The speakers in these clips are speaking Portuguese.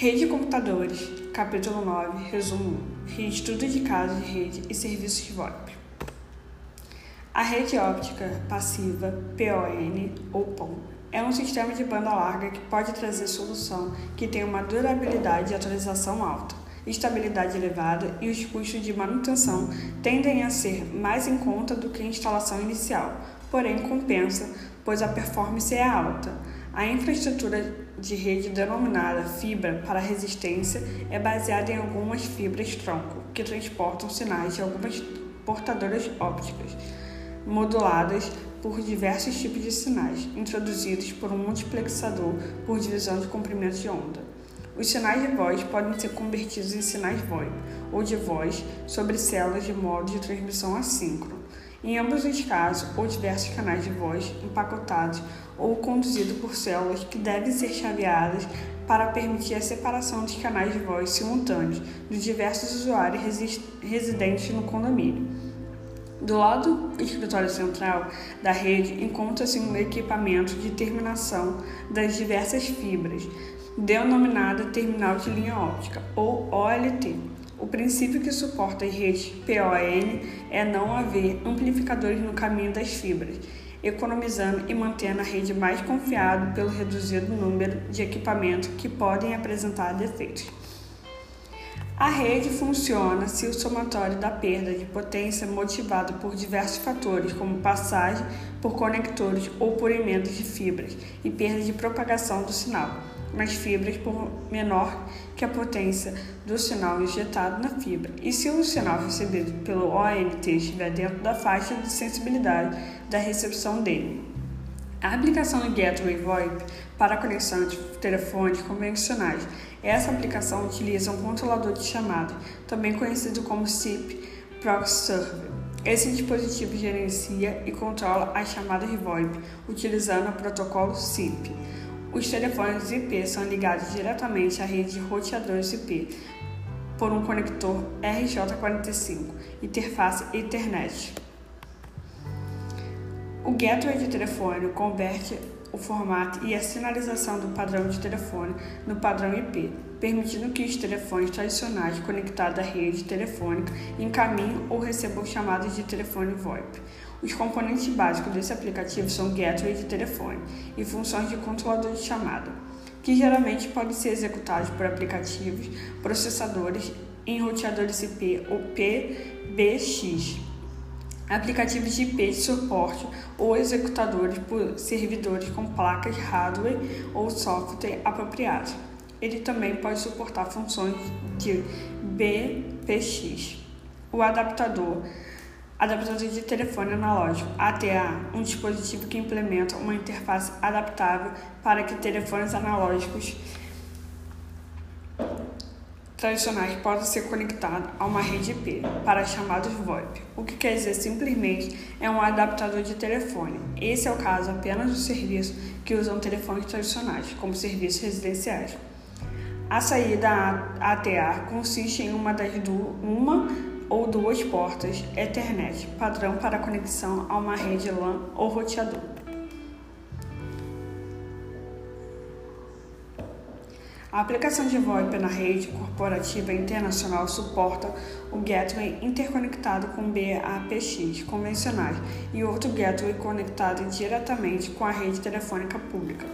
Rede de computadores, capítulo 9, resumo 1. Estudo de casos de rede e serviços VoIP. A rede óptica passiva, PON ou PON, é um sistema de banda larga que pode trazer solução que tem uma durabilidade e atualização alta, estabilidade elevada e os custos de manutenção tendem a ser mais em conta do que a instalação inicial, porém compensa, pois a performance é alta. A infraestrutura de rede denominada fibra para resistência é baseada em algumas fibras tronco que transportam sinais de algumas portadoras ópticas, moduladas por diversos tipos de sinais, introduzidos por um multiplexador por divisão de comprimento de onda. Os sinais de voz podem ser convertidos em sinais VoIP ou de voz sobre células de modo de transmissão assíncrono em ambos os casos, ou diversos canais de voz empacotados ou conduzidos por células que devem ser chaveadas para permitir a separação dos canais de voz simultâneos dos diversos usuários residentes no condomínio. Do lado do escritório central da rede encontra-se um equipamento de terminação das diversas fibras, denominada terminal de linha óptica, ou OLT o princípio que suporta as redes PON é não haver amplificadores no caminho das fibras, economizando e mantendo a rede mais confiável pelo reduzido número de equipamentos que podem apresentar defeitos. A rede funciona se o somatório da perda de potência é motivado por diversos fatores, como passagem por conectores ou por emendas de fibras e perda de propagação do sinal nas fibras por menor que a potência do sinal injetado na fibra, e se o sinal recebido pelo ONT estiver dentro da faixa de sensibilidade da recepção dele. A aplicação do Gateway VoIP para conexão de telefones convencionais. Essa aplicação utiliza um controlador de chamada, também conhecido como SIP Proxy Server. Esse dispositivo gerencia e controla as chamadas VoIP utilizando o protocolo SIP. Os telefones IP são ligados diretamente à rede de roteadores IP por um conector RJ45, interface Ethernet. O gateway de telefone converte o formato e a sinalização do padrão de telefone no padrão IP, permitindo que os telefones tradicionais conectados à rede telefônica encaminhem ou recebam chamadas de telefone VoIP. Os componentes básicos desse aplicativo são gateway de telefone e funções de controlador de chamada, que geralmente podem ser executados por aplicativos, processadores em roteadores IP ou PBX, aplicativos de IP de suporte ou executadores por servidores com placas hardware ou software apropriados. Ele também pode suportar funções de BPX. O adaptador Adaptador de telefone analógico ATA, um dispositivo que implementa uma interface adaptável para que telefones analógicos tradicionais possam ser conectados a uma rede IP para chamados VoIP, o que quer dizer simplesmente é um adaptador de telefone. Esse é o caso apenas dos serviços que usam telefones tradicionais, como serviços residenciais. A saída ATA consiste em uma das duas, uma ou duas portas Ethernet, padrão para conexão a uma rede LAN ou roteador. A aplicação de VoIP na rede corporativa internacional suporta o gateway interconectado com BAPX convencionais e outro gateway conectado diretamente com a rede telefônica pública.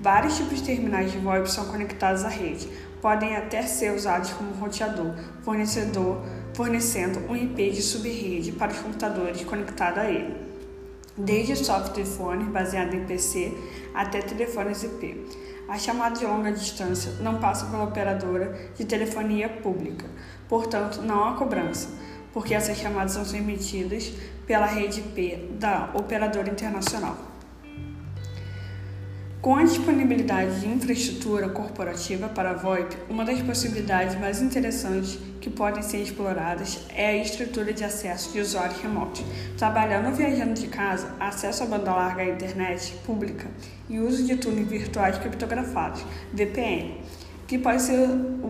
Vários tipos de terminais de VoIP são conectados à rede, podem até ser usados como roteador, fornecedor fornecendo um IP de subrede para os computadores conectados a ele, desde software phone baseado em PC até telefones IP. A chamada de longa distância não passa pela operadora de telefonia pública, portanto, não há cobrança, porque essas chamadas são emitidas pela rede IP da operadora internacional. Com a disponibilidade de infraestrutura corporativa para a VoIP, uma das possibilidades mais interessantes que podem ser exploradas é a estrutura de acesso de usuários remotos. Trabalhando ou viajando de casa, acesso à banda larga à internet pública e uso de túneis virtuais criptografados, VPN, que pode ser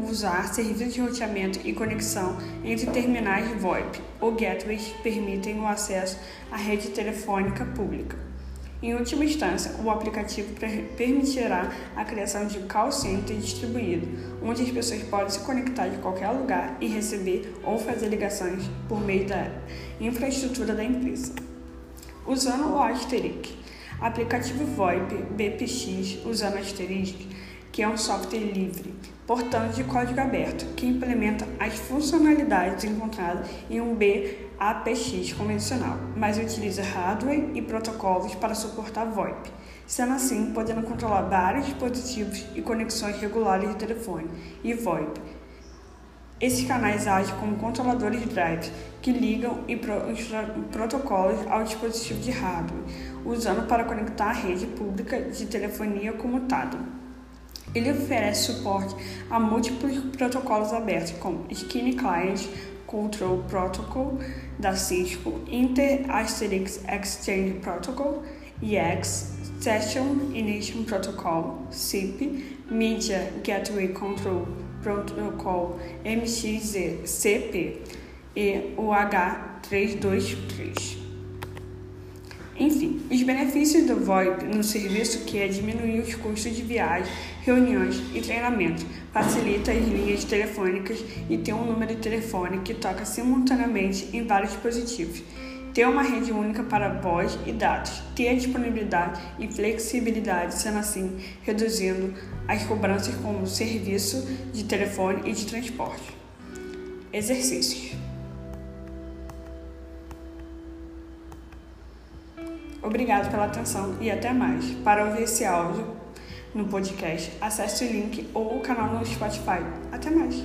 usar serviços de roteamento e conexão entre terminais VoIP ou gateways que permitem o acesso à rede telefônica pública. Em última instância, o aplicativo permitirá a criação de call center distribuído, onde as pessoas podem se conectar de qualquer lugar e receber ou fazer ligações por meio da infraestrutura da empresa. Usando o Asterisk, aplicativo VoIP BPX usando Asterisk, que é um software livre, portanto de código aberto, que implementa as funcionalidades encontradas em um BAPX convencional, mas utiliza hardware e protocolos para suportar VoIP, sendo assim podendo controlar vários dispositivos e conexões regulares de telefone e VoIP. Esses canais agem como controladores drives que ligam e pro, os protocolos ao dispositivo de hardware, usando para conectar a rede pública de telefonia comutada. Ele oferece suporte a múltiplos protocolos abertos, como Skinny Client, Control Protocol da Cisco, Inter Asterisk Exchange Protocol, EX, Session Initiation Protocol, SIP, Media Gateway Control Protocol, MXCP e o H323. Enfim, os benefícios do VoIP no serviço que é diminuir os custos de viagem, reuniões e treinamento, facilita as linhas telefônicas e tem um número de telefone que toca simultaneamente em vários dispositivos, ter uma rede única para voz e dados, ter disponibilidade e flexibilidade, sendo assim reduzindo as cobranças como serviço de telefone e de transporte. Exercícios. Obrigado pela atenção e até mais. Para ouvir esse áudio no podcast, acesse o link ou o canal no Spotify. Até mais!